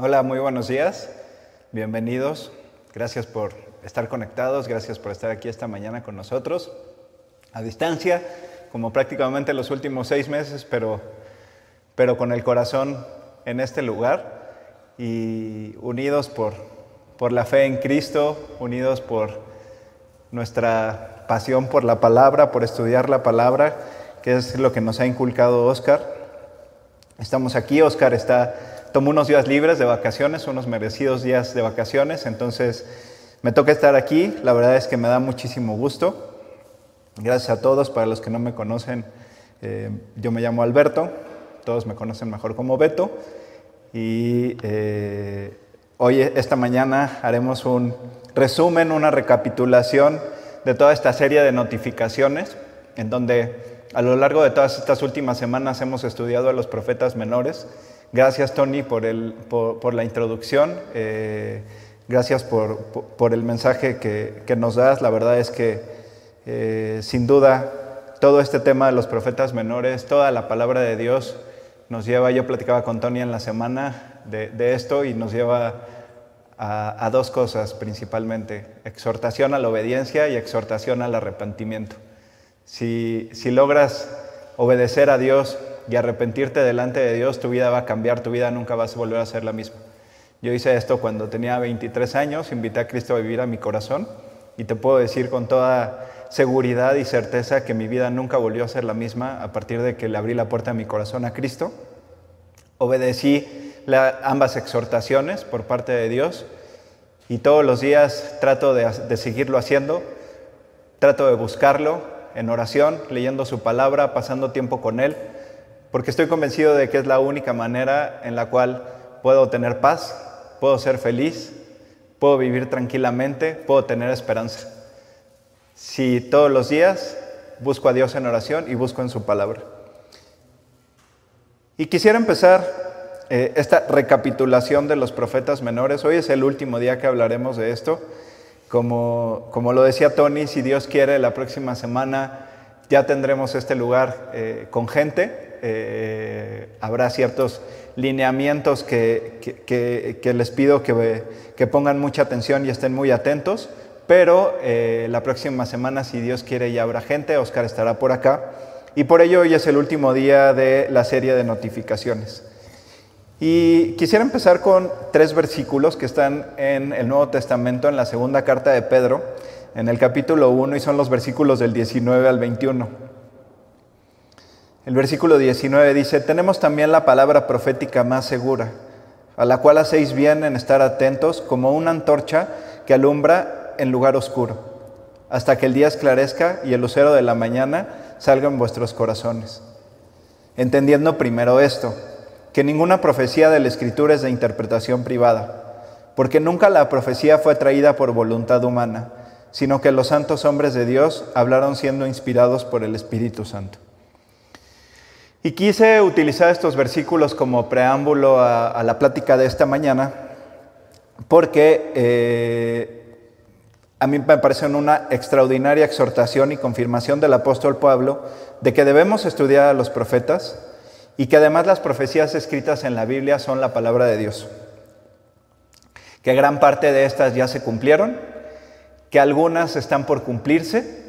Hola, muy buenos días. Bienvenidos. Gracias por estar conectados, gracias por estar aquí esta mañana con nosotros. A distancia, como prácticamente los últimos seis meses, pero, pero con el corazón en este lugar y unidos por, por la fe en Cristo, unidos por nuestra pasión por la palabra, por estudiar la palabra, que es lo que nos ha inculcado Oscar. Estamos aquí, Oscar está, tomó unos días libres de vacaciones, unos merecidos días de vacaciones, entonces me toca estar aquí, la verdad es que me da muchísimo gusto. Gracias a todos, para los que no me conocen, eh, yo me llamo Alberto, todos me conocen mejor como Beto, y eh, hoy, esta mañana, haremos un resumen, una recapitulación de toda esta serie de notificaciones, en donde a lo largo de todas estas últimas semanas hemos estudiado a los profetas menores. Gracias, Tony, por, el, por, la introducción. Eh, gracias por, por, el mensaje que, que, nos das. La verdad es que, eh, sin duda, todo este tema de los profetas menores, toda la palabra de Dios nos lleva, yo platicaba con Tony en la semana de, de esto y nos lleva a, a, dos cosas principalmente, exhortación a la obediencia y exhortación al arrepentimiento. Si, si logras obedecer a Dios y arrepentirte delante de Dios, tu vida va a cambiar, tu vida nunca va a volver a ser la misma. Yo hice esto cuando tenía 23 años, invité a Cristo a vivir a mi corazón y te puedo decir con toda seguridad y certeza que mi vida nunca volvió a ser la misma a partir de que le abrí la puerta de mi corazón a Cristo. Obedecí la, ambas exhortaciones por parte de Dios y todos los días trato de, de seguirlo haciendo, trato de buscarlo, en oración, leyendo su palabra, pasando tiempo con Él, porque estoy convencido de que es la única manera en la cual puedo tener paz, puedo ser feliz, puedo vivir tranquilamente, puedo tener esperanza. Si todos los días busco a Dios en oración y busco en su palabra. Y quisiera empezar eh, esta recapitulación de los profetas menores. Hoy es el último día que hablaremos de esto. Como, como, lo decía Tony, si Dios quiere, la próxima semana ya tendremos este lugar eh, con gente. Eh, habrá ciertos lineamientos que, que, que les pido que, pongan mucha atención y estén muy atentos. Pero eh, la próxima semana, si Dios quiere, ya habrá gente. Oscar estará por acá. Y por ello hoy es el último día de la serie de notificaciones. Y quisiera empezar con tres versículos que están en el Nuevo Testamento, en la segunda carta de Pedro, en el capítulo 1, y son los versículos del 19 al 21. El versículo 19 dice, tenemos también la palabra profética más segura, a la cual hacéis bien en estar atentos como una antorcha que alumbra en lugar oscuro, hasta que el día esclarezca y el lucero de la mañana salga en vuestros corazones. Entendiendo primero esto, que ninguna profecía de la Escritura es de interpretación privada, porque nunca la profecía fue traída por voluntad humana, sino que los santos hombres de Dios hablaron siendo inspirados por el Espíritu Santo. Y quise utilizar estos versículos como preámbulo a, la plática de esta mañana, porque eh, a mí me parecen una extraordinaria exhortación y confirmación del apóstol Pablo de que debemos estudiar a los profetas, y que además las profecías escritas en la Biblia son la palabra de Dios. Que gran parte de estas ya se cumplieron, que algunas están por cumplirse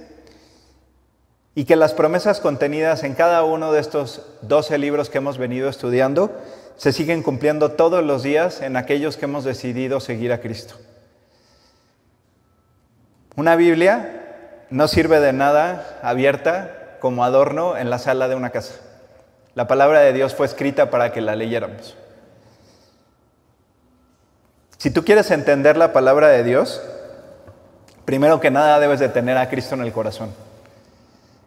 y que las promesas contenidas en cada uno de estos 12 libros que hemos venido estudiando se siguen cumpliendo todos los días en aquellos que hemos decidido seguir a Cristo. Una Biblia no sirve de nada abierta como adorno en la sala de una casa. La palabra de Dios fue escrita para que la leyéramos. Si tú quieres entender la palabra de Dios, primero que nada debes de tener a Cristo en el corazón.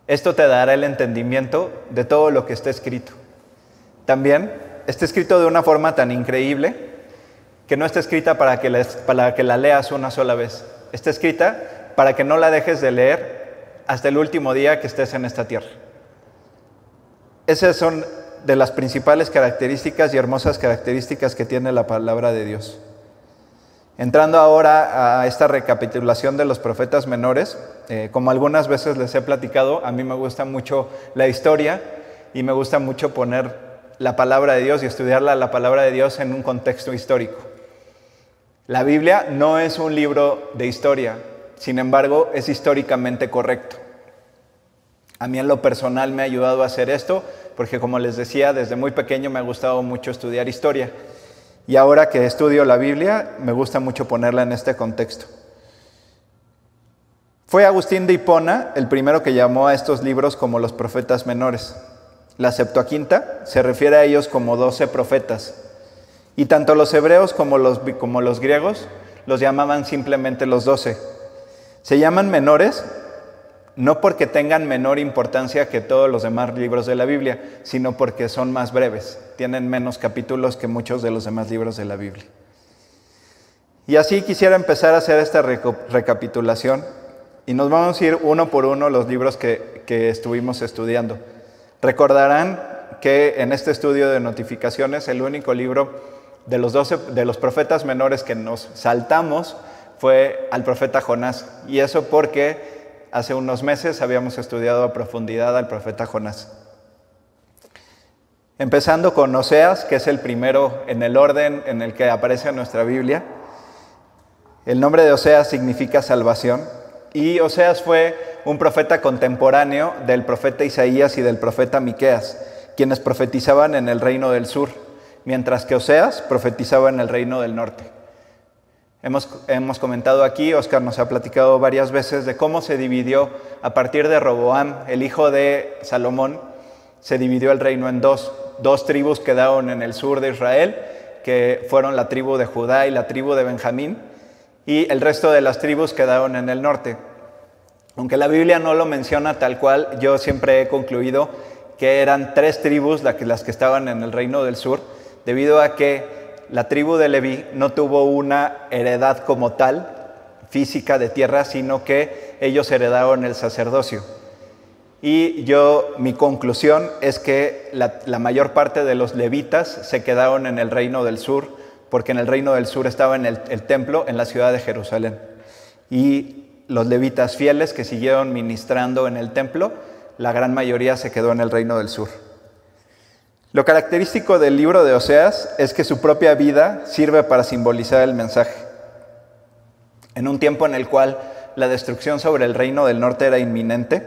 Esto te dará el entendimiento de todo lo que está escrito. También está escrito de una forma tan increíble que no está escrita para que, la, para que la leas una sola vez. Está escrita para que no la dejes de leer hasta el último día que estés en esta tierra. Esas son de las principales características y hermosas características que tiene la palabra de Dios. Entrando ahora a esta recapitulación de los profetas menores, eh, como algunas veces les he platicado, a mí me gusta mucho la historia y me gusta mucho poner la palabra de Dios y estudiar la, la palabra de Dios en un contexto histórico. La Biblia no es un libro de historia, sin embargo es históricamente correcto. A mí en lo personal me ha ayudado a hacer esto porque como les decía, desde muy pequeño me ha gustado mucho estudiar historia. Y ahora que estudio la Biblia, me gusta mucho ponerla en este contexto. Fue Agustín de Hipona el primero que llamó a estos libros como los profetas menores. La Septuaginta se refiere a ellos como doce profetas. Y tanto los hebreos como los, como los griegos los llamaban simplemente los doce. Se llaman menores no porque tengan menor importancia que todos los demás libros de la Biblia, sino porque son más breves, tienen menos capítulos que muchos de los demás libros de la Biblia. Y así quisiera empezar a hacer esta recapitulación y nos vamos a ir uno por uno los libros que, que estuvimos estudiando. Recordarán que en este estudio de notificaciones el único libro de los, 12, de los profetas menores que nos saltamos fue al profeta Jonás. Y eso porque hace unos meses habíamos estudiado a profundidad al profeta Jonás. Empezando con Oseas, que es el primero en el orden en el que aparece en nuestra Biblia. El nombre de Oseas significa salvación y Oseas fue un profeta contemporáneo del profeta Isaías y del profeta Miqueas, quienes profetizaban en el reino del sur, mientras que Oseas profetizaba en el reino del norte. Hemos, comentado aquí, Oscar nos ha platicado varias veces de cómo se dividió a partir de Roboam, el hijo de Salomón, se dividió el reino en dos. Dos tribus quedaron en el sur de Israel, que fueron la tribu de Judá y la tribu de Benjamín, y el resto de las tribus quedaron en el norte. Aunque la Biblia no lo menciona tal cual, yo siempre he concluido que eran tres tribus las que estaban en el reino del sur, debido a que la tribu de Leví no tuvo una heredad como tal, física de tierra, sino que ellos heredaron el sacerdocio. Y yo, mi conclusión es que la, mayor parte de los levitas se quedaron en el reino del sur, porque en el reino del sur estaba el templo en la ciudad de Jerusalén. Y los levitas fieles que siguieron ministrando en el templo, la gran mayoría se quedó en el reino del sur. Lo característico del libro de Oseas es que su propia vida sirve para simbolizar el mensaje. En un tiempo en el cual la destrucción sobre el reino del norte era inminente,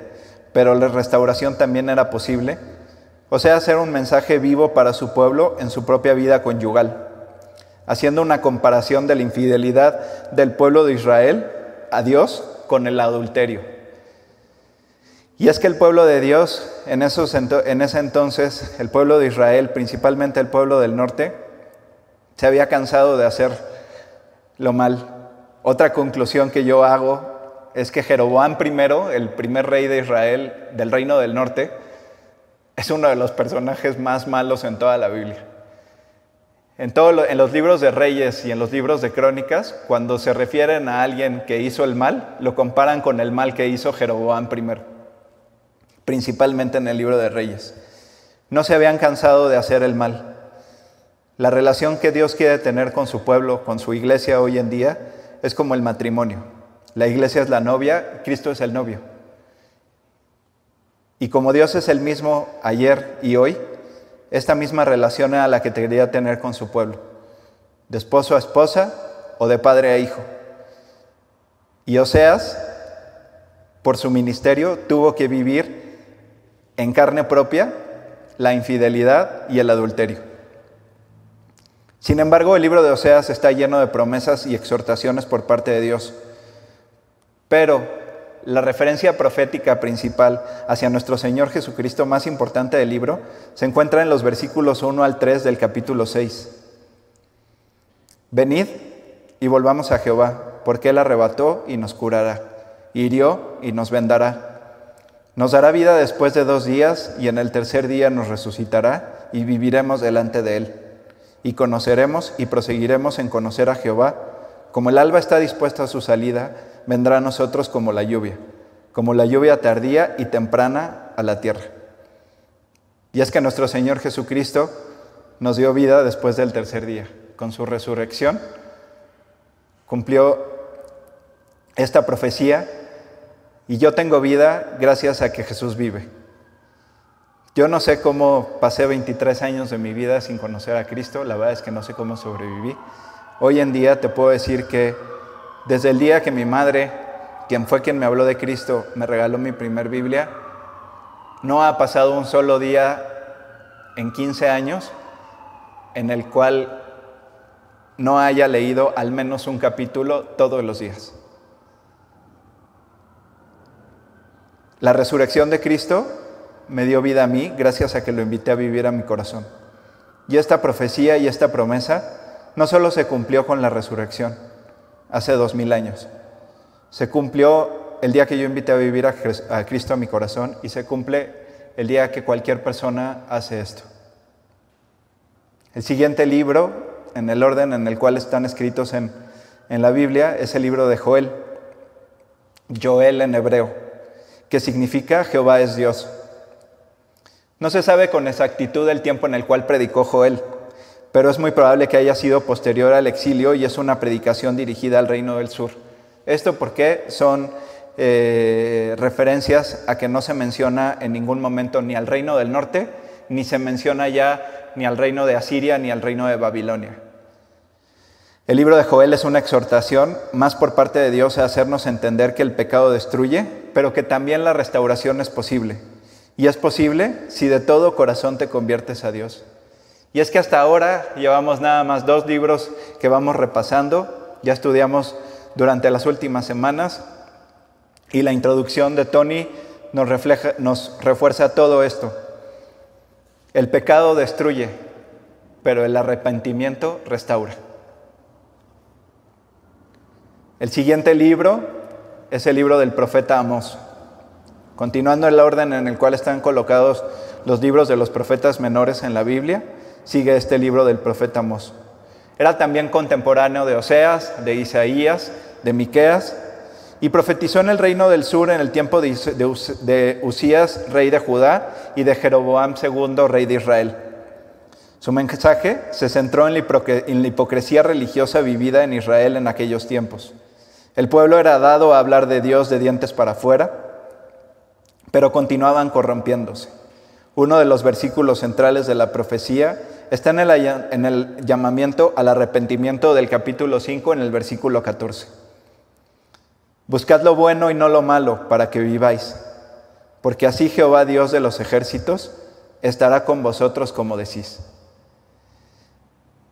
pero la restauración también era posible, Oseas era un mensaje vivo para su pueblo en su propia vida conyugal, haciendo una comparación de la infidelidad del pueblo de Israel a Dios con el adulterio. Y es que el pueblo de Dios, en, ese entonces, el pueblo de Israel, principalmente el pueblo del norte, se había cansado de hacer lo mal. Otra conclusión que yo hago es que Jeroboam I, el primer rey de Israel del reino del norte, es uno de los personajes más malos en toda la Biblia. En, todo, en los libros de reyes y en los libros de crónicas, cuando se refieren a alguien que hizo el mal, lo comparan con el mal que hizo Jeroboam I principalmente en el libro de Reyes. No se habían cansado de hacer el mal. La relación que Dios quiere tener con su pueblo, con su iglesia hoy en día, es como el matrimonio. La iglesia es la novia, Cristo es el novio. Y como Dios es el mismo ayer y hoy, esta misma relación a la que quería tener con su pueblo, de esposo a esposa o de padre a hijo. Y Oseas, por su ministerio, tuvo que vivir en carne propia la infidelidad y el adulterio. Sin embargo, el libro de Oseas está lleno de promesas y exhortaciones por parte de Dios. Pero la referencia profética principal hacia nuestro Señor Jesucristo más importante del libro se encuentra en los versículos 1 al 3 del capítulo 6. Venid y volvamos a Jehová, porque Él arrebató y nos curará, hirió y nos vendará nos dará vida después de dos días y en el tercer día nos resucitará y viviremos delante de Él. Y conoceremos y proseguiremos en conocer a Jehová. Como el alba está dispuesta a su salida, vendrá a nosotros como la lluvia, como la lluvia tardía y temprana a la tierra. Y es que nuestro Señor Jesucristo nos dio vida después del tercer día. Con su resurrección cumplió esta profecía y yo tengo vida gracias a que Jesús vive. Yo no sé cómo pasé 23 años de mi vida sin conocer a Cristo, la verdad es que no sé cómo sobreviví. Hoy en día te puedo decir que desde el día que mi madre, quien fue quien me habló de Cristo, me regaló mi primer Biblia, no ha pasado un solo día en 15 años en el cual no haya leído al menos un capítulo todos los días. La resurrección de Cristo me dio vida a mí gracias a que lo invité a vivir a mi corazón. Y esta profecía y esta promesa no solo se cumplió con la resurrección hace dos mil años, se cumplió el día que yo invité a vivir a Cristo a mi corazón y se cumple el día que cualquier persona hace esto. El siguiente libro, en el orden en el cual están escritos en, en la Biblia, es el libro de Joel, Joel en hebreo, significa Jehová es Dios. No se sabe con exactitud el tiempo en el cual predicó Joel, pero es muy probable que haya sido posterior al exilio y es una predicación dirigida al reino del sur. Esto porque son eh, referencias a que no se menciona en ningún momento ni al reino del norte, ni se menciona ya ni al reino de Asiria, ni al reino de Babilonia. El libro de Joel es una exhortación más por parte de Dios a hacernos entender que el pecado destruye, pero que también la restauración es posible. Y es posible si de todo corazón te conviertes a Dios. Y es que hasta ahora llevamos nada más dos libros que vamos repasando, ya estudiamos durante las últimas semanas y la introducción de Tony nos, refleja, nos refuerza todo esto. El pecado destruye, pero el arrepentimiento restaura. El siguiente libro es el libro del profeta Amós. Continuando el orden en el cual están colocados los libros de los profetas menores en la Biblia, sigue este libro del profeta Amós. Era también contemporáneo de Oseas, de Isaías, de Miqueas, y profetizó en el reino del sur en el tiempo de Usías, rey de Judá, y de Jeroboam II, rey de Israel. Su mensaje se centró en la hipocresía religiosa vivida en Israel en aquellos tiempos. El pueblo era dado a hablar de Dios de dientes para afuera, pero continuaban corrompiéndose. Uno de los versículos centrales de la profecía está en el, en el llamamiento al arrepentimiento del capítulo 5 en el versículo 14. Buscad lo bueno y no lo malo para que viváis, porque así Jehová Dios de los ejércitos estará con vosotros como decís.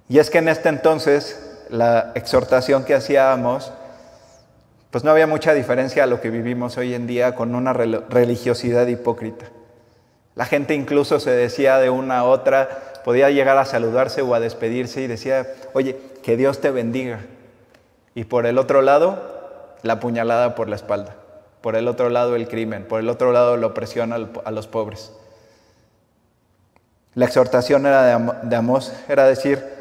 Y es que en este entonces la exhortación que hacíamos, pues no había mucha diferencia a lo que vivimos hoy en día con una religiosidad hipócrita. La gente incluso se decía de una a otra, podía llegar a saludarse o a despedirse y decía, oye, que Dios te bendiga. Y por el otro lado, la puñalada por la espalda, por el otro lado el crimen, por el otro lado la opresión a los pobres. La exhortación era de, Amós, era decir,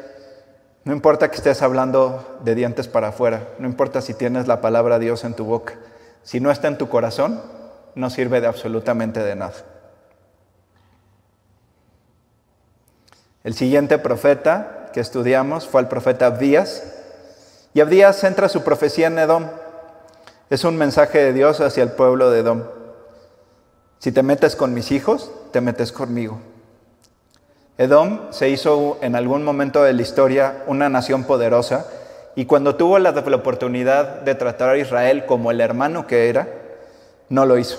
no importa que estés hablando de dientes para afuera, no importa si tienes la palabra Dios en tu boca, si no está en tu corazón, no sirve de absolutamente de nada. El siguiente profeta que estudiamos fue el profeta Abdías, y Abdías centra su profecía en Edom, es un mensaje de Dios hacia el pueblo de Edom. Si te metes con mis hijos, te metes conmigo. Edom se hizo en algún momento de la historia una nación poderosa y cuando tuvo la, oportunidad de tratar a Israel como el hermano que era, no lo hizo.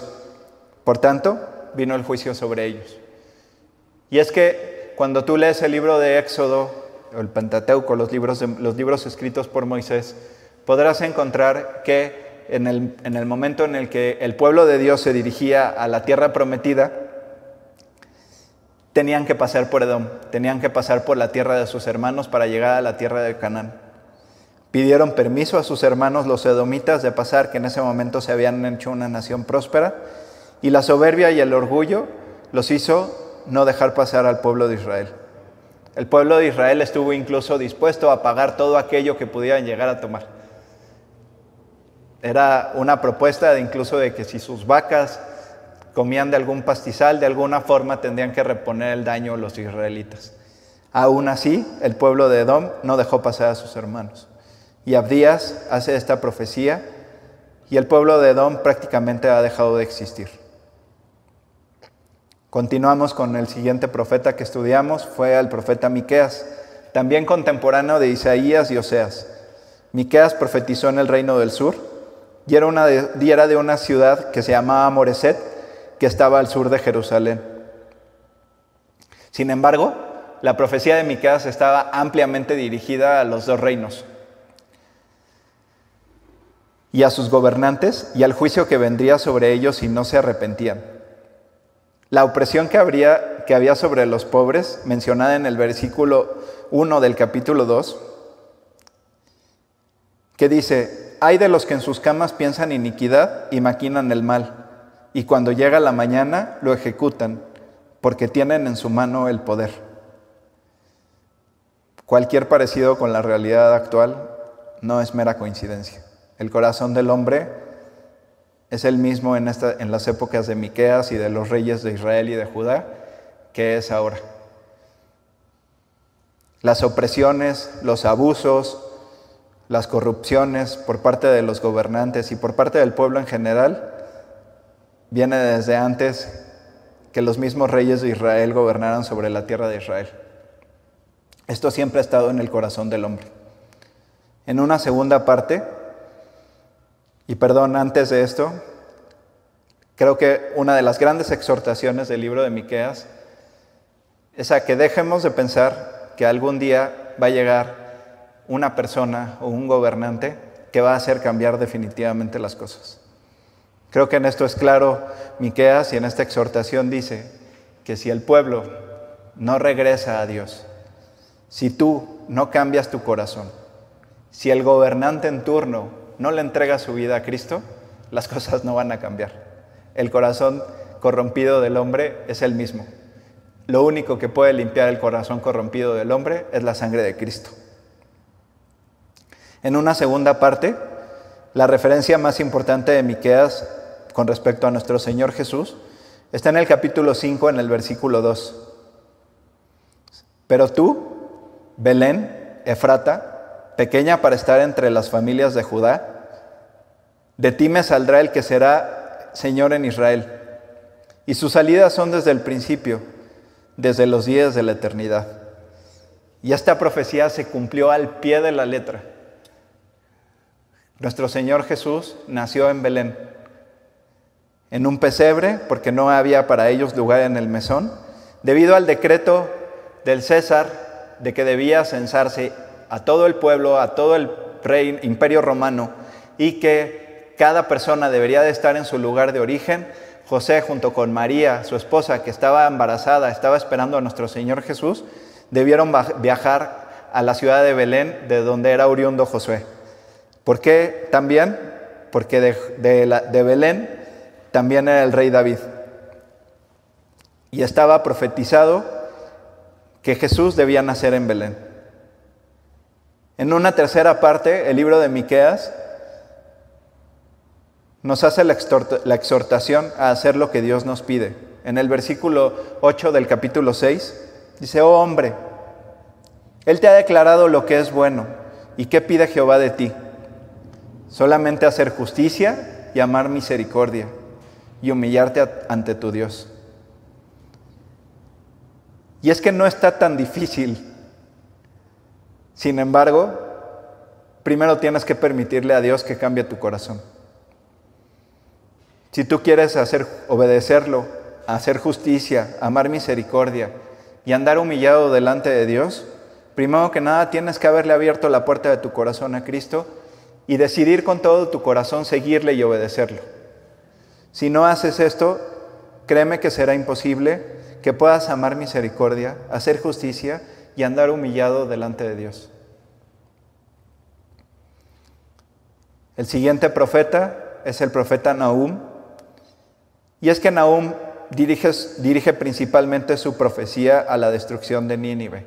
Por tanto, vino el juicio sobre ellos. Y es que cuando tú lees el libro de Éxodo, o el Pentateuco, los libros, los libros escritos por Moisés, podrás encontrar que en el, momento en el que el pueblo de Dios se dirigía a la tierra prometida, tenían que pasar por Edom, tenían que pasar por la tierra de sus hermanos para llegar a la tierra de Canaán. Pidieron permiso a sus hermanos los edomitas de pasar, que en ese momento se habían hecho una nación próspera, y la soberbia y el orgullo los hizo no dejar pasar al pueblo de Israel. El pueblo de Israel estuvo incluso dispuesto a pagar todo aquello que pudieran llegar a tomar. Era una propuesta de incluso de que si sus vacas comían de algún pastizal, de alguna forma tendrían que reponer el daño los israelitas. Aún así, el pueblo de Edom no dejó pasar a sus hermanos. Y Abdías hace esta profecía y el pueblo de Edom prácticamente ha dejado de existir. Continuamos con el siguiente profeta que estudiamos, fue el profeta Miqueas, también contemporáneo de Isaías y Oseas. Miqueas profetizó en el reino del sur y era, de, y era de una ciudad que se llamaba Moreset, que estaba al sur de Jerusalén. Sin embargo, la profecía de Miqueas estaba ampliamente dirigida a los dos reinos y a sus gobernantes y al juicio que vendría sobre ellos si no se arrepentían. La opresión que, habría, que había sobre los pobres, mencionada en el versículo 1 del capítulo 2, que dice, hay de los que en sus camas piensan iniquidad y maquinan el mal, y cuando llega la mañana lo ejecutan, porque tienen en su mano el poder. Cualquier parecido con la realidad actual no es mera coincidencia. El corazón del hombre es el mismo en, esta, en las épocas de Miqueas y de los reyes de Israel y de Judá que es ahora. Las opresiones, los abusos, las corrupciones por parte de los gobernantes y por parte del pueblo en general viene desde antes que los mismos reyes de Israel gobernaran sobre la tierra de Israel. Esto siempre ha estado en el corazón del hombre. En una segunda parte, y perdón, antes de esto, creo que una de las grandes exhortaciones del libro de Miqueas es a que dejemos de pensar que algún día va a llegar una persona o un gobernante que va a hacer cambiar definitivamente las cosas. Creo que en esto es claro Miqueas y en esta exhortación dice que si el pueblo no regresa a Dios, si tú no cambias tu corazón, si el gobernante en turno no le entrega su vida a Cristo, las cosas no van a cambiar. El corazón corrompido del hombre es el mismo. Lo único que puede limpiar el corazón corrompido del hombre es la sangre de Cristo. En una segunda parte, la referencia más importante de Miqueas con respecto a nuestro Señor Jesús está en el capítulo 5 en el versículo 2. Pero tú, Belén, Efrata, pequeña para estar entre las familias de Judá, de ti me saldrá el que será Señor en Israel. Y sus salidas son desde el principio, desde los días de la eternidad. Y esta profecía se cumplió al pie de la letra. Nuestro Señor Jesús nació en Belén, en un pesebre, porque no había para ellos lugar en el mesón, debido al decreto del César de que debía censarse a todo el pueblo, a todo el imperio romano, y que cada persona debería de estar en su lugar de origen. José junto con María, su esposa, que estaba embarazada, estaba esperando a nuestro Señor Jesús, debieron viajar a la ciudad de Belén, de donde era oriundo Josué. ¿Por qué también? Porque de Belén también era el rey David. Y estaba profetizado que Jesús debía nacer en Belén. En una tercera parte, el libro de Miqueas nos hace la exhortación a hacer lo que Dios nos pide. En el versículo 8 del capítulo 6 dice, oh hombre, Él te ha declarado lo que es bueno. ¿Y qué pide Jehová de ti? Solamente hacer justicia y amar misericordia y humillarte ante tu Dios. Y es que no está tan difícil sin embargo, primero tienes que permitirle a Dios que cambie tu corazón. Si tú quieres hacer obedecerlo, hacer justicia, amar misericordia y andar humillado delante de Dios, primero que nada tienes que haberle abierto la puerta de tu corazón a Cristo y decidir con todo tu corazón seguirle y obedecerlo. Si no haces esto, créeme que será imposible que puedas amar misericordia, hacer justicia y andar humillado delante de Dios. El siguiente profeta es el profeta Nahum. Y es que Nahum dirige, dirige principalmente su profecía a la destrucción de Nínive.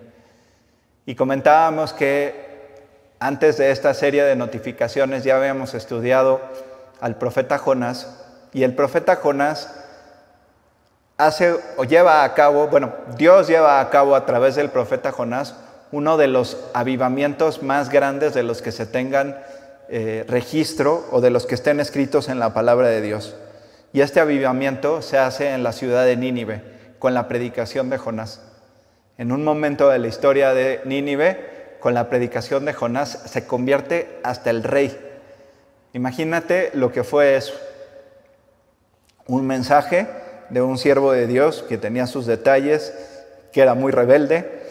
Y comentábamos que antes de esta serie de notificaciones ya habíamos estudiado al profeta Jonás. Y el profeta Jonás hace o lleva a cabo, bueno, Dios lleva a cabo a través del profeta Jonás uno de los avivamientos más grandes de los que se tengan eh, registro o de los que estén escritos en la palabra de Dios. Y este avivamiento se hace en la ciudad de Nínive, con la predicación de Jonás. En un momento de la historia de Nínive, con la predicación de Jonás, se convierte hasta el rey. Imagínate lo que fue eso. Un mensaje de un siervo de Dios que tenía sus detalles, que era muy rebelde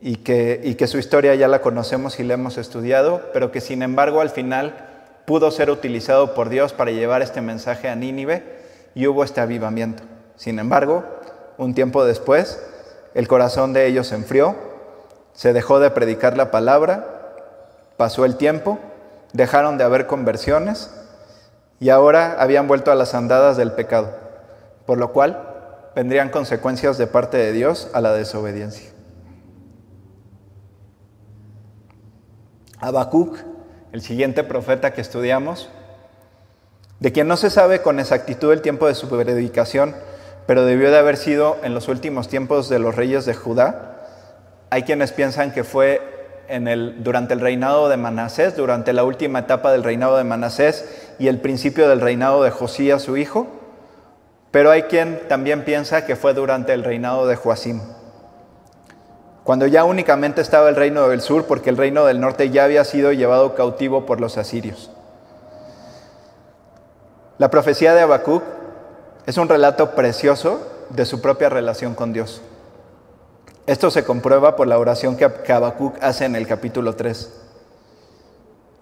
y que, y que su historia ya la conocemos y la hemos estudiado, pero que sin embargo al final pudo ser utilizado por Dios para llevar este mensaje a Nínive y hubo este avivamiento. Sin embargo, un tiempo después, el corazón de ellos se enfrió, se dejó de predicar la palabra, pasó el tiempo, dejaron de haber conversiones y ahora habían vuelto a las andadas del pecado, por lo cual vendrían consecuencias de parte de Dios a la desobediencia. Habacuc, el siguiente profeta que estudiamos, de quien no se sabe con exactitud el tiempo de su predicación, pero debió de haber sido en los últimos tiempos de los reyes de Judá. Hay quienes piensan que fue durante el reinado de Manasés, durante la última etapa del reinado de Manasés y el principio del reinado de Josías, su hijo, pero hay quien también piensa que fue durante el reinado de Joacim, cuando ya únicamente estaba el reino del sur, porque el reino del norte ya había sido llevado cautivo por los asirios. La profecía de Habacuc es un relato precioso de su propia relación con Dios. Esto se comprueba por la oración que Habacuc hace en el capítulo 3.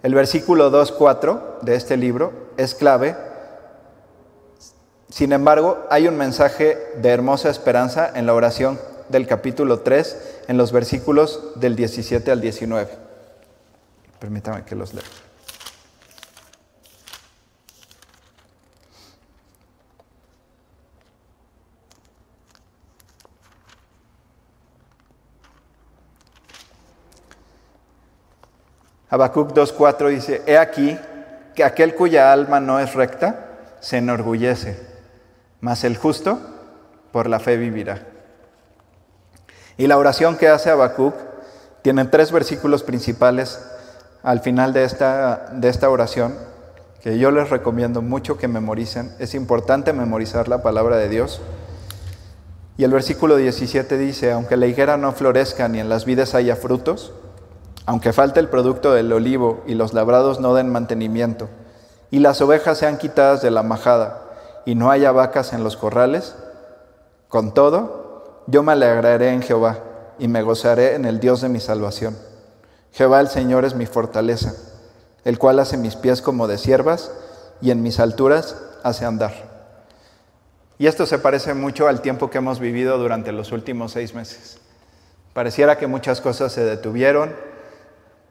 El versículo 2.4 de este libro es clave. Sin embargo, hay un mensaje de hermosa esperanza en la oración del capítulo 3, en los versículos del 17 al 19. Permítame que los lea. Habacuc 2.4 dice, He aquí que aquel cuya alma no es recta se enorgullece, mas el justo por la fe vivirá. Y la oración que hace Habacuc tiene tres versículos principales al final de esta, de esta oración que yo les recomiendo mucho que memoricen. Es importante memorizar la palabra de Dios. Y el versículo 17 dice, aunque la higuera no florezca ni en las vides haya frutos, aunque falte el producto del olivo y los labrados no den mantenimiento, y las ovejas sean quitadas de la majada, y no haya vacas en los corrales, con todo, yo me alegraré en Jehová, y me gozaré en el Dios de mi salvación. Jehová el Señor es mi fortaleza, el cual hace mis pies como de siervas, y en mis alturas hace andar. Y esto se parece mucho al tiempo que hemos vivido durante los últimos seis meses. Pareciera que muchas cosas se detuvieron,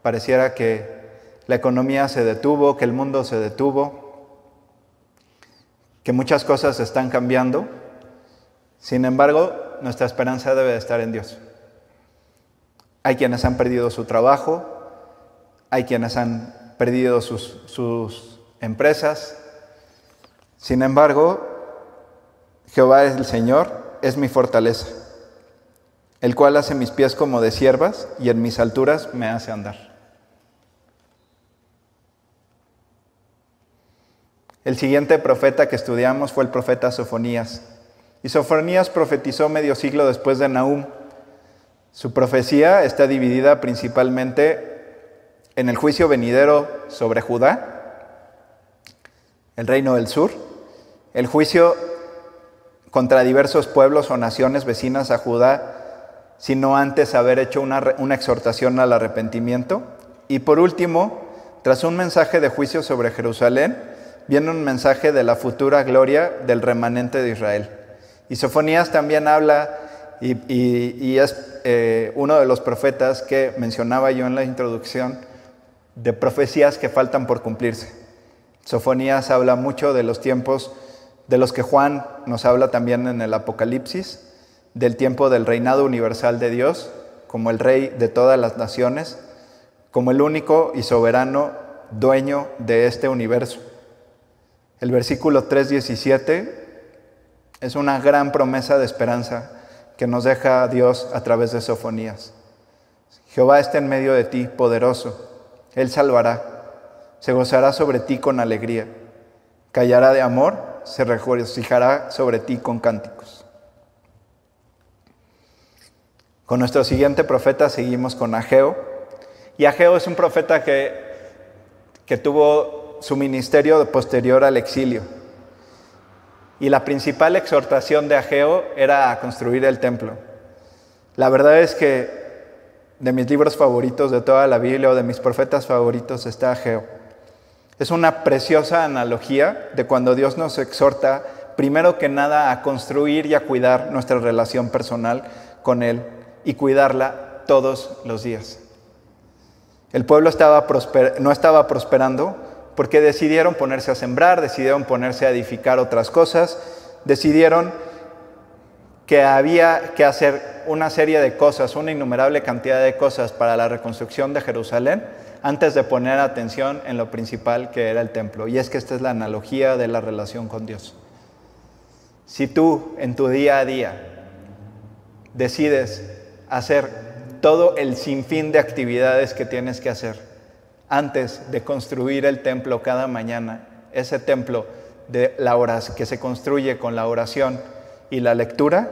Pareciera que la economía se detuvo, que el mundo se detuvo, que muchas cosas están cambiando. Sin embargo, nuestra esperanza debe de estar en Dios. Hay quienes han perdido su trabajo, hay quienes han perdido sus, sus empresas. Sin embargo, Jehová es el Señor, es mi fortaleza, el cual hace mis pies como de siervas y en mis alturas me hace andar. El siguiente profeta que estudiamos fue el profeta Sofonías. Y Sofonías profetizó medio siglo después de Nahum. Su profecía está dividida principalmente en el juicio venidero sobre Judá, el reino del sur, el juicio contra diversos pueblos o naciones vecinas a Judá, sino antes haber hecho una, una exhortación al arrepentimiento. Y por último, tras un mensaje de juicio sobre Jerusalén, viene un mensaje de la futura gloria del remanente de Israel. Y Sofonías también habla, y, es eh, uno de los profetas que mencionaba yo en la introducción, de profecías que faltan por cumplirse. Sofonías habla mucho de los tiempos de los que Juan nos habla también en el Apocalipsis, del tiempo del reinado universal de Dios, como el rey de todas las naciones, como el único y soberano dueño de este universo. El versículo 3.17 es una gran promesa de esperanza que nos deja Dios a través de Sofonías. Jehová está en medio de ti, poderoso. Él salvará. Se gozará sobre ti con alegría. Callará de amor, se regocijará sobre ti con cánticos. Con nuestro siguiente profeta seguimos con Ageo. Y Ageo es un profeta que, que tuvo su ministerio posterior al exilio. Y la principal exhortación de Ageo era a construir el templo. La verdad es que de mis libros favoritos de toda la Biblia o de mis profetas favoritos está Ageo. Es una preciosa analogía de cuando Dios nos exhorta, primero que nada, a construir y a cuidar nuestra relación personal con Él y cuidarla todos los días. El pueblo no estaba prosperando porque decidieron ponerse a sembrar, decidieron ponerse a edificar otras cosas, decidieron que había que hacer una serie de cosas, una innumerable cantidad de cosas para la reconstrucción de Jerusalén antes de poner atención en lo principal que era el templo. Y es que esta es la analogía de la relación con Dios. Si tú en tu día a día decides hacer todo el sinfín de actividades que tienes que hacer antes de construir el templo cada mañana, ese templo de la que se construye con la oración y la lectura,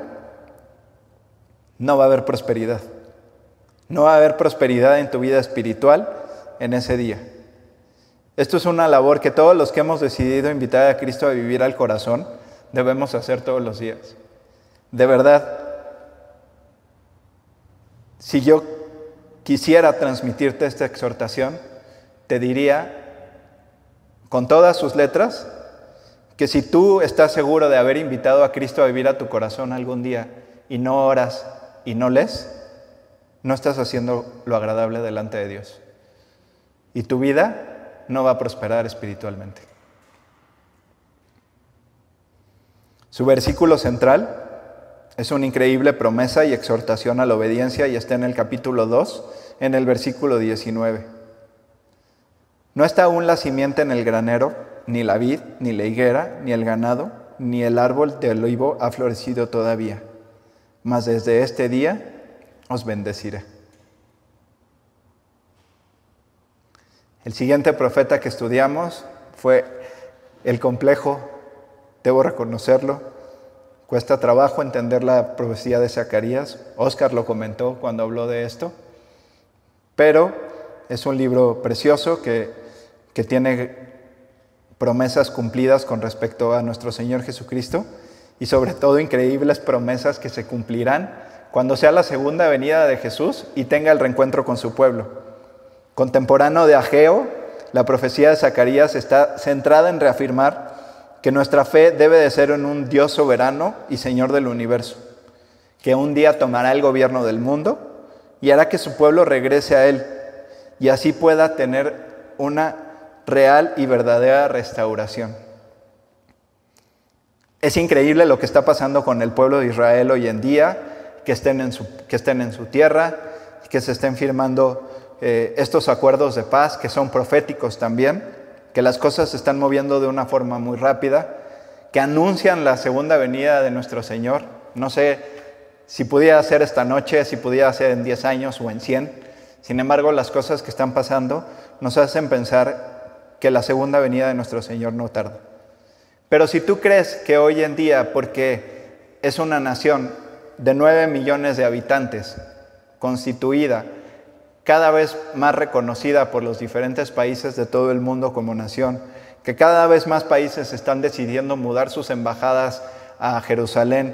no va a haber prosperidad. No va a haber prosperidad en tu vida espiritual en ese día. Esto es una labor que todos los que hemos decidido invitar a Cristo a vivir al corazón debemos hacer todos los días. De verdad, si yo quisiera transmitirte esta exhortación, te diría con todas sus letras que si tú estás seguro de haber invitado a Cristo a vivir a tu corazón algún día y no oras y no lees, no estás haciendo lo agradable delante de Dios. Y tu vida no va a prosperar espiritualmente. Su versículo central es una increíble promesa y exhortación a la obediencia y está en el capítulo 2, en el versículo 19. No está aún la simiente en el granero, ni la vid, ni la higuera, ni el ganado, ni el árbol de olivo ha florecido todavía. Mas desde este día os bendeciré. El siguiente profeta que estudiamos fue el complejo, debo reconocerlo, Cuesta trabajo entender la profecía de Zacarías. Oscar lo comentó cuando habló de esto. Pero es un libro precioso que, que tiene promesas cumplidas con respecto a nuestro Señor Jesucristo y sobre todo increíbles promesas que se cumplirán cuando sea la segunda venida de Jesús y tenga el reencuentro con su pueblo. Contemporáneo de Ageo, la profecía de Zacarías está centrada en reafirmar que nuestra fe debe de ser en un Dios soberano y Señor del universo, que un día tomará el gobierno del mundo y hará que su pueblo regrese a Él y así pueda tener una real y verdadera restauración. Es increíble lo que está pasando con el pueblo de Israel hoy en día, que estén en su, que estén en su tierra, que se estén firmando eh, estos acuerdos de paz, que son proféticos también que las cosas se están moviendo de una forma muy rápida, que anuncian la segunda venida de nuestro Señor. No sé si pudiera ser esta noche, si pudiera ser en 10 años o en 100. Sin embargo, las cosas que están pasando nos hacen pensar que la segunda venida de nuestro Señor no tarda. Pero si tú crees que hoy en día, porque es una nación de 9 millones de habitantes, constituida cada vez más reconocida por los diferentes países de todo el mundo como nación, que cada vez más países están decidiendo mudar sus embajadas a Jerusalén,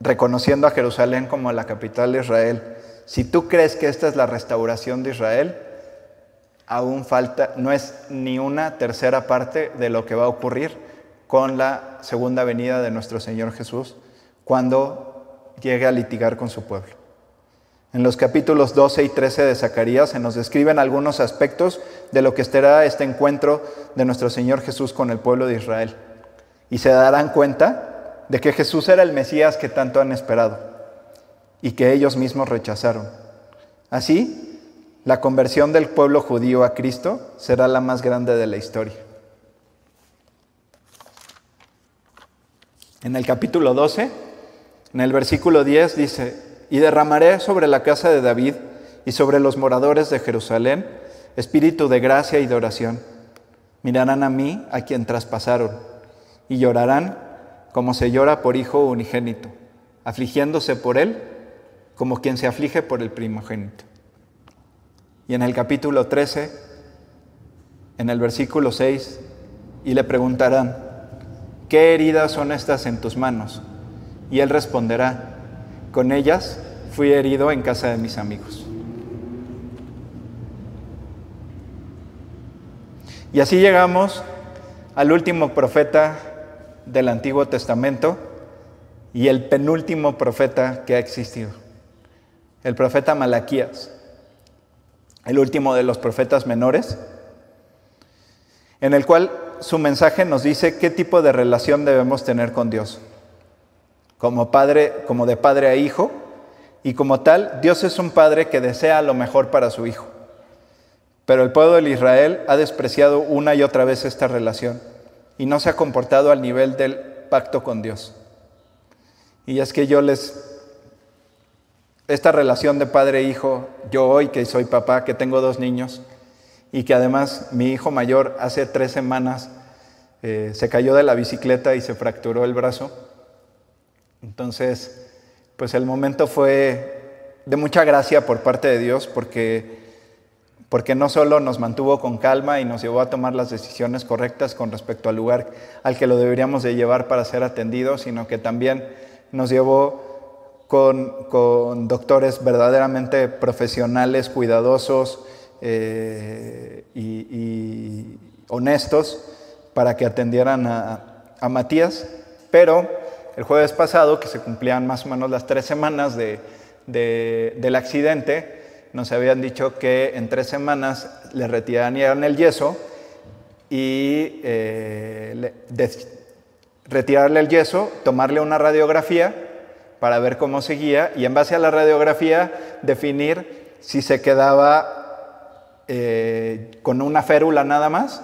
reconociendo a Jerusalén como la capital de Israel. Si tú crees que esta es la restauración de Israel, aún falta, no es ni una tercera parte de lo que va a ocurrir con la segunda venida de nuestro Señor Jesús cuando llegue a litigar con su pueblo. En los capítulos 12 y 13 de Zacarías se nos describen algunos aspectos de lo que estará este encuentro de nuestro Señor Jesús con el pueblo de Israel. Y se darán cuenta de que Jesús era el Mesías que tanto han esperado y que ellos mismos rechazaron. Así, la conversión del pueblo judío a Cristo será la más grande de la historia. En el capítulo 12, en el versículo 10 dice, y derramaré sobre la casa de David y sobre los moradores de Jerusalén espíritu de gracia y de oración. Mirarán a mí, a quien traspasaron, y llorarán como se llora por hijo unigénito, afligiéndose por él como quien se aflige por el primogénito. Y en el capítulo 13, en el versículo 6, y le preguntarán, ¿qué heridas son estas en tus manos? Y él responderá, con ellas fui herido en casa de mis amigos. Y así llegamos al último profeta del Antiguo Testamento y el penúltimo profeta que ha existido, el profeta Malaquías, el último de los profetas menores, en el cual su mensaje nos dice qué tipo de relación debemos tener con Dios. Como padre, como de padre a hijo, y como tal, Dios es un padre que desea lo mejor para su hijo. Pero el pueblo de Israel ha despreciado una y otra vez esta relación y no se ha comportado al nivel del pacto con Dios. Y es que yo les... Esta relación de padre e yo hoy que soy papá, que tengo dos niños, y que además mi hijo mayor hace tres semanas eh, se cayó de la bicicleta y se fracturó el brazo. Entonces, pues el momento fue de mucha gracia por parte de Dios porque porque no solo nos mantuvo con calma y nos llevó a tomar las decisiones correctas con respecto al lugar al que lo deberíamos de llevar para ser atendido, sino que también nos llevó con, doctores verdaderamente profesionales, cuidadosos eh, y, honestos para que atendieran a, Matías. Pero el jueves pasado, que se cumplían más o menos las tres semanas del accidente, nos habían dicho que en tres semanas le retirarían el yeso y eh, retirarle el yeso, tomarle una radiografía para ver cómo seguía y en base a la radiografía definir si se quedaba eh, con una férula nada más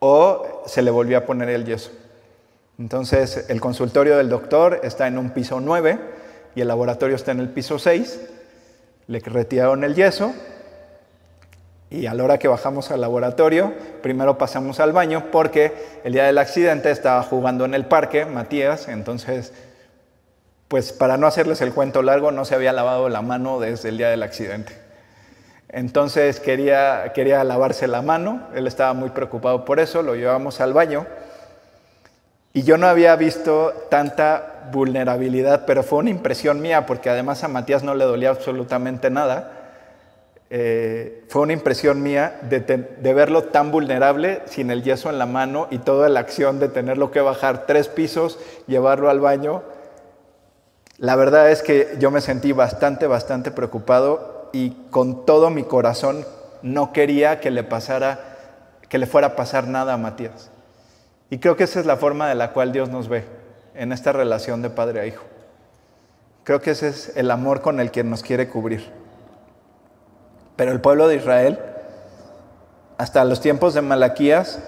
o se le volvió a poner el yeso. Entonces el consultorio del doctor está en un piso 9 y el laboratorio está en el piso 6 le retiraron el yeso y a la hora que bajamos al laboratorio, primero pasamos al baño porque el día del accidente estaba jugando en el parque, Matías, entonces, pues para no hacerles el cuento largo, no se había lavado la mano desde el día del accidente. Entonces quería, quería lavarse la mano, él estaba muy preocupado por eso, lo llevamos al baño y yo no había visto tanta vulnerabilidad, pero fue una impresión mía, porque además a Matías no le dolía absolutamente nada. Eh, fue una impresión mía de, de, verlo tan vulnerable, sin el yeso en la mano y toda la acción de tenerlo que bajar tres pisos, llevarlo al baño. La verdad es que yo me sentí bastante, bastante preocupado y con todo mi corazón no quería que le pasara, que le fuera a pasar nada a Matías. Y creo que esa es la forma de la cual Dios nos ve en esta relación de padre a hijo. Creo que ese es el amor con el que nos quiere cubrir. Pero el pueblo de Israel, hasta los tiempos de Malaquías,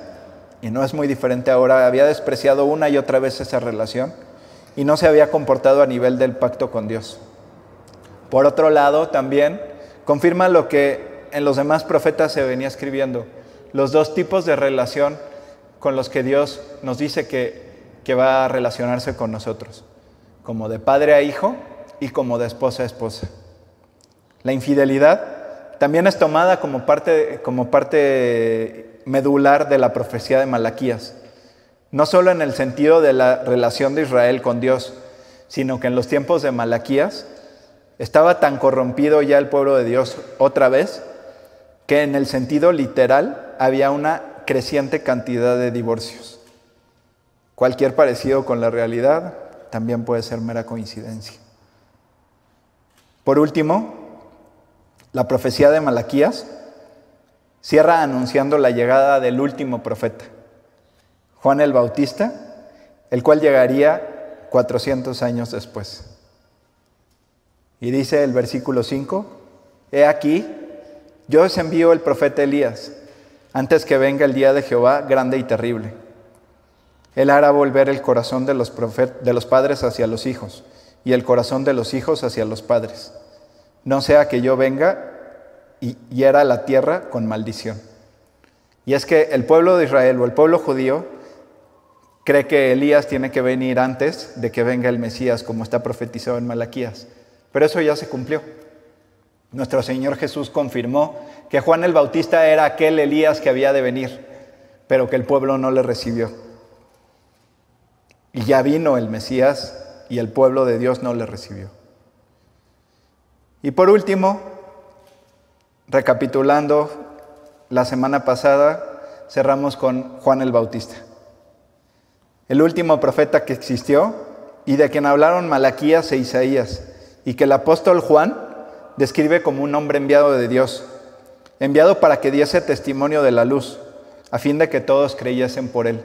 y no es muy diferente ahora, había despreciado una y otra vez esa relación y no se había comportado a nivel del pacto con Dios. Por otro lado, también confirma lo que en los demás profetas se venía escribiendo, los dos tipos de relación con los que Dios nos dice que, va a relacionarse con nosotros, como de padre a hijo y como de esposa a esposa. La infidelidad también es tomada como parte, como parte medular de la profecía de Malaquías, no solo en el sentido de la relación de Israel con Dios, sino que en los tiempos de Malaquías estaba tan corrompido ya el pueblo de Dios otra vez, que en el sentido literal había una creciente cantidad de divorcios. Cualquier parecido con la realidad también puede ser mera coincidencia. Por último, la profecía de Malaquías cierra anunciando la llegada del último profeta, Juan el Bautista, el cual llegaría 400 años después. Y dice el versículo 5, He aquí, yo os envío el profeta Elías antes que venga el día de Jehová grande y terrible. Él hará volver el corazón de los, de los padres hacia los hijos y el corazón de los hijos hacia los padres. No sea que yo venga y hiera la tierra con maldición. Y es que el pueblo de Israel o el pueblo judío cree que Elías tiene que venir antes de que venga el Mesías, como está profetizado en Malaquías. Pero eso ya se cumplió. Nuestro Señor Jesús confirmó que Juan el Bautista era aquel Elías que había de venir, pero que el pueblo no le recibió. Y ya vino el Mesías y el pueblo de Dios no le recibió. Y por último, recapitulando, la semana pasada cerramos con Juan el Bautista, el último profeta que existió y de quien hablaron Malaquías e Isaías, y que el apóstol Juan describe como un hombre enviado de Dios, enviado para que diese testimonio de la luz, a fin de que todos creyesen por él.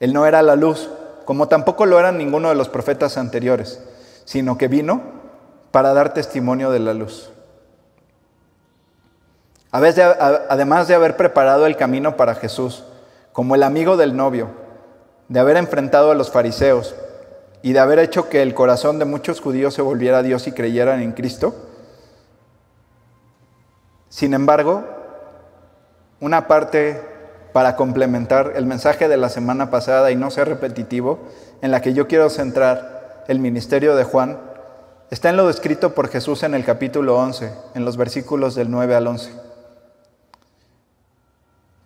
Él no era la luz, como tampoco lo eran ninguno de los profetas anteriores, sino que vino para dar testimonio de la luz. Además de haber preparado el camino para Jesús, como el amigo del novio, de haber enfrentado a los fariseos y de haber hecho que el corazón de muchos judíos se volviera a Dios y creyeran en Cristo, sin embargo, una parte para complementar el mensaje de la semana pasada y no ser repetitivo, en la que yo quiero centrar el ministerio de Juan, está en lo descrito por Jesús en el capítulo 11, en los versículos del 9 al 11.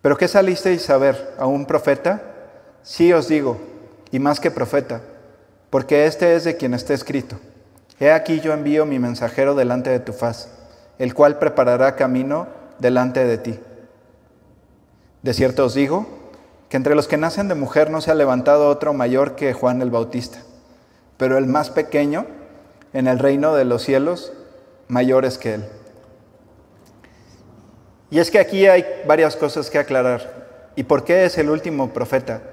¿Pero qué salisteis a ver? ¿A un profeta? Sí os digo, y más que profeta, porque este es de quien está escrito. He aquí yo envío mi mensajero delante de tu faz el cual preparará camino delante de ti. De cierto os digo que entre los que nacen de mujer no se ha levantado otro mayor que Juan el Bautista, pero el más pequeño en el reino de los cielos mayor es que él. Y es que aquí hay varias cosas que aclarar. ¿Y por qué es el último profeta?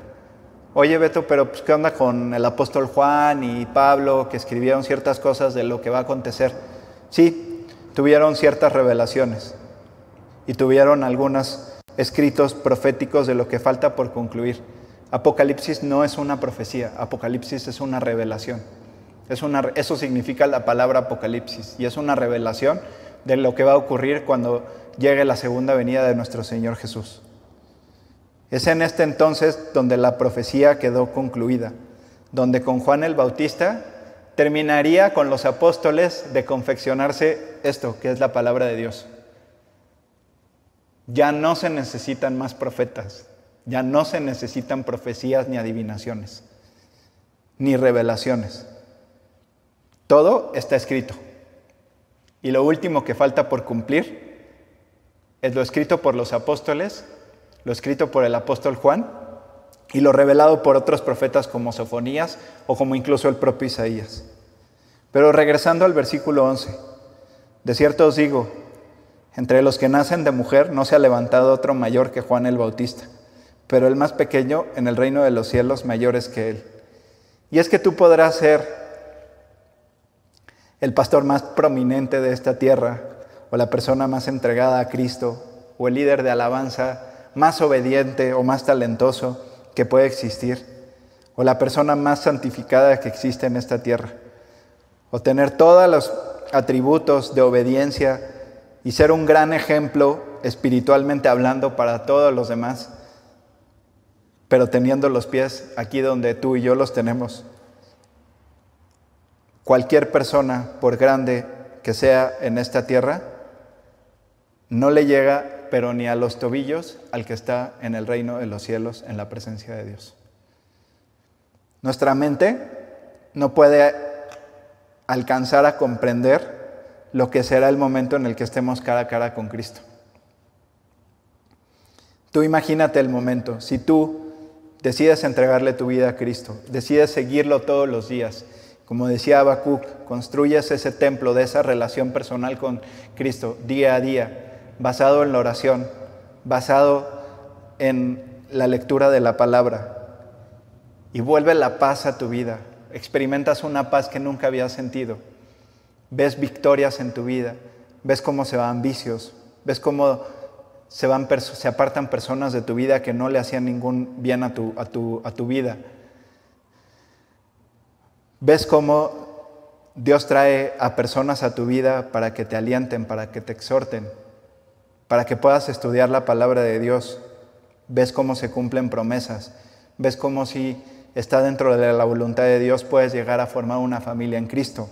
Oye Beto, pero pues, ¿qué onda con el apóstol Juan y Pablo que escribieron ciertas cosas de lo que va a acontecer? Sí, tuvieron ciertas revelaciones y tuvieron algunos escritos proféticos de lo que falta por concluir. Apocalipsis no es una profecía, Apocalipsis es una revelación. Es una, eso significa la palabra Apocalipsis y es una revelación de lo que va a ocurrir cuando llegue la segunda venida de nuestro Señor Jesús. Es en este entonces donde la profecía quedó concluida, donde con Juan el Bautista terminaría con los apóstoles de confeccionarse esto, que es la palabra de Dios. Ya no se necesitan más profetas, ya no se necesitan profecías ni adivinaciones, ni revelaciones. Todo está escrito. Y lo último que falta por cumplir es lo escrito por los apóstoles, lo escrito por el apóstol Juan y lo revelado por otros profetas como Sofonías o como incluso el propio Isaías. Pero regresando al versículo 11, de cierto os digo, entre los que nacen de mujer no se ha levantado otro mayor que Juan el Bautista, pero el más pequeño en el reino de los cielos mayor es que él. Y es que tú podrás ser el pastor más prominente de esta tierra, o la persona más entregada a Cristo, o el líder de alabanza más obediente o más talentoso, que puede existir, o la persona más santificada que existe en esta tierra, o tener todos los atributos de obediencia y ser un gran ejemplo espiritualmente hablando para todos los demás, pero teniendo los pies aquí donde tú y yo los tenemos. Cualquier persona, por grande que sea en esta tierra, no le llega pero ni a los tobillos al que está en el reino de los cielos, en la presencia de Dios. Nuestra mente no puede alcanzar a comprender lo que será el momento en el que estemos cara a cara con Cristo. Tú imagínate el momento, si tú decides entregarle tu vida a Cristo, decides seguirlo todos los días, como decía Habacuc, construyes ese templo de esa relación personal con Cristo día a día basado en la oración, basado en la lectura de la palabra. Y vuelve la paz a tu vida. Experimentas una paz que nunca habías sentido. Ves victorias en tu vida. Ves cómo se van vicios. Ves cómo se, van, se apartan personas de tu vida que no le hacían ningún bien a tu, a tu, a tu vida. Ves cómo Dios trae a personas a tu vida para que te alienten, para que te exhorten para que puedas estudiar la palabra de Dios. Ves cómo se cumplen promesas. Ves cómo si está dentro de la voluntad de Dios puedes llegar a formar una familia en Cristo.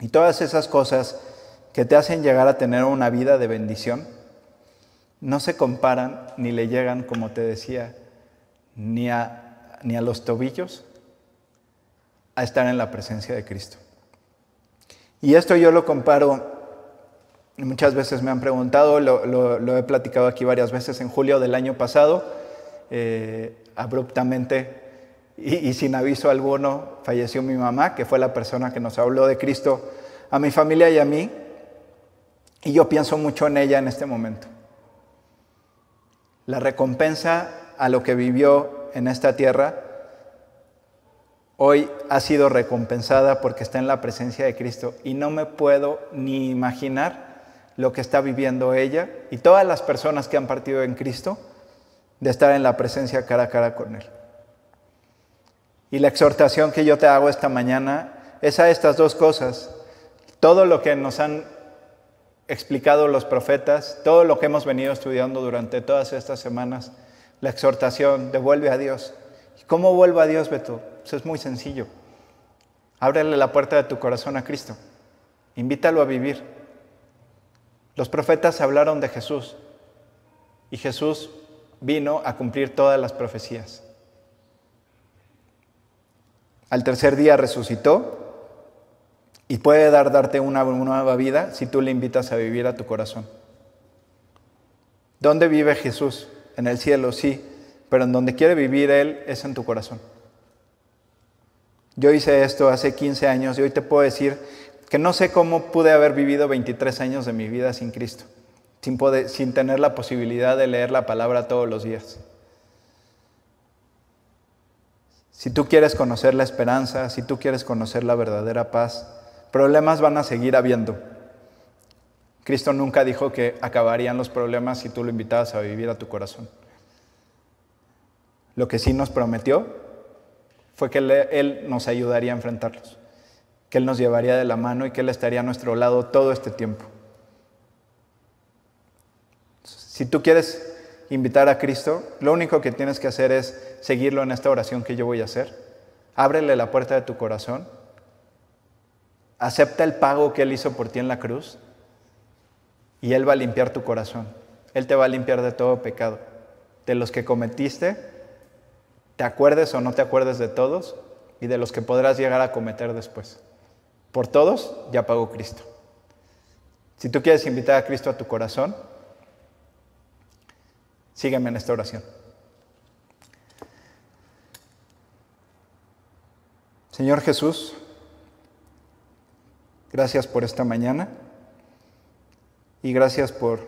Y todas esas cosas que te hacen llegar a tener una vida de bendición, no se comparan ni le llegan, como te decía, ni a, ni a los tobillos a estar en la presencia de Cristo. Y esto yo lo comparo, muchas veces me han preguntado, lo, he platicado aquí varias veces, en julio del año pasado, eh, abruptamente y, sin aviso alguno falleció mi mamá, que fue la persona que nos habló de Cristo a mi familia y a mí, y yo pienso mucho en ella en este momento. La recompensa a lo que vivió en esta tierra hoy ha sido recompensada porque está en la presencia de Cristo y no me puedo ni imaginar lo que está viviendo ella y todas las personas que han partido en Cristo de estar en la presencia cara a cara con Él. Y la exhortación que yo te hago esta mañana es a estas dos cosas. Todo lo que nos han explicado los profetas, todo lo que hemos venido estudiando durante todas estas semanas, la exhortación, devuelve a Dios. ¿Cómo vuelvo a Dios, Beto? Eso es muy sencillo. Ábrele la puerta de tu corazón a Cristo. Invítalo a vivir. Los profetas hablaron de Jesús y Jesús vino a cumplir todas las profecías. Al tercer día resucitó y puede dar, darte una nueva vida si tú le invitas a vivir a tu corazón. ¿Dónde vive Jesús? En el cielo, sí, pero en donde quiere vivir Él es en tu corazón. Yo hice esto hace 15 años y hoy te puedo decir que no sé cómo pude haber vivido 23 años de mi vida sin Cristo, sin, sin tener la posibilidad de leer la palabra todos los días. Si tú quieres conocer la esperanza, si tú quieres conocer la verdadera paz, problemas van a seguir habiendo. Cristo nunca dijo que acabarían los problemas si tú lo invitabas a vivir a tu corazón. Lo que sí nos prometió fue que Él nos ayudaría a enfrentarlos, que Él nos llevaría de la mano y que Él estaría a nuestro lado todo este tiempo. Si tú quieres invitar a Cristo, lo único que tienes que hacer es seguirlo en esta oración que yo voy a hacer. Ábrele la puerta de tu corazón. Acepta el pago que Él hizo por ti en la cruz y Él va a limpiar tu corazón. Él te va a limpiar de todo pecado, de los que cometiste te acuerdes o no te acuerdes de todos y de los que podrás llegar a cometer después. Por todos ya pagó Cristo. Si tú quieres invitar a Cristo a tu corazón, sígueme en esta oración. Señor Jesús, gracias por esta mañana y gracias por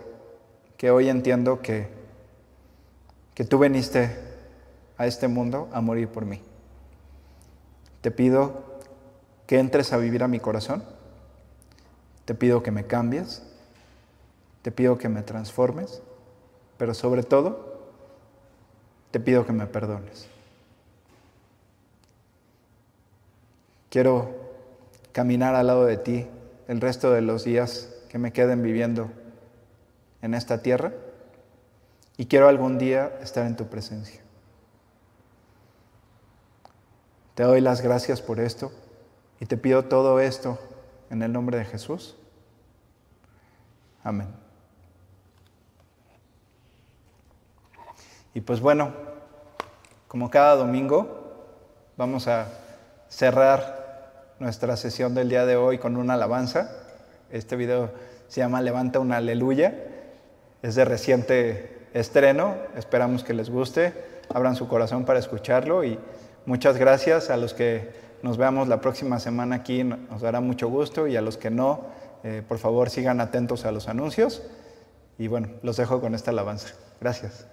que hoy entiendo que, que tú viniste a este mundo a morir por mí. Te pido que entres a vivir a mi corazón. Te pido que me cambies. Te pido que me transformes. Pero sobre todo, te pido que me perdones. Quiero caminar al lado de ti el resto de los días que me queden viviendo en esta tierra y quiero algún día estar en tu presencia. Te doy las gracias por esto y te pido todo esto en el nombre de Jesús. Amén. Y pues bueno, como cada domingo, vamos a cerrar nuestra sesión del día de hoy con una alabanza. Este video se llama Levanta una aleluya. Es de reciente estreno. Esperamos que les guste. Abran su corazón para escucharlo y Muchas gracias a los que nos veamos la próxima semana aquí, nos dará mucho gusto y a los que no, eh, por favor sigan atentos a los anuncios y bueno, los dejo con esta alabanza. Gracias.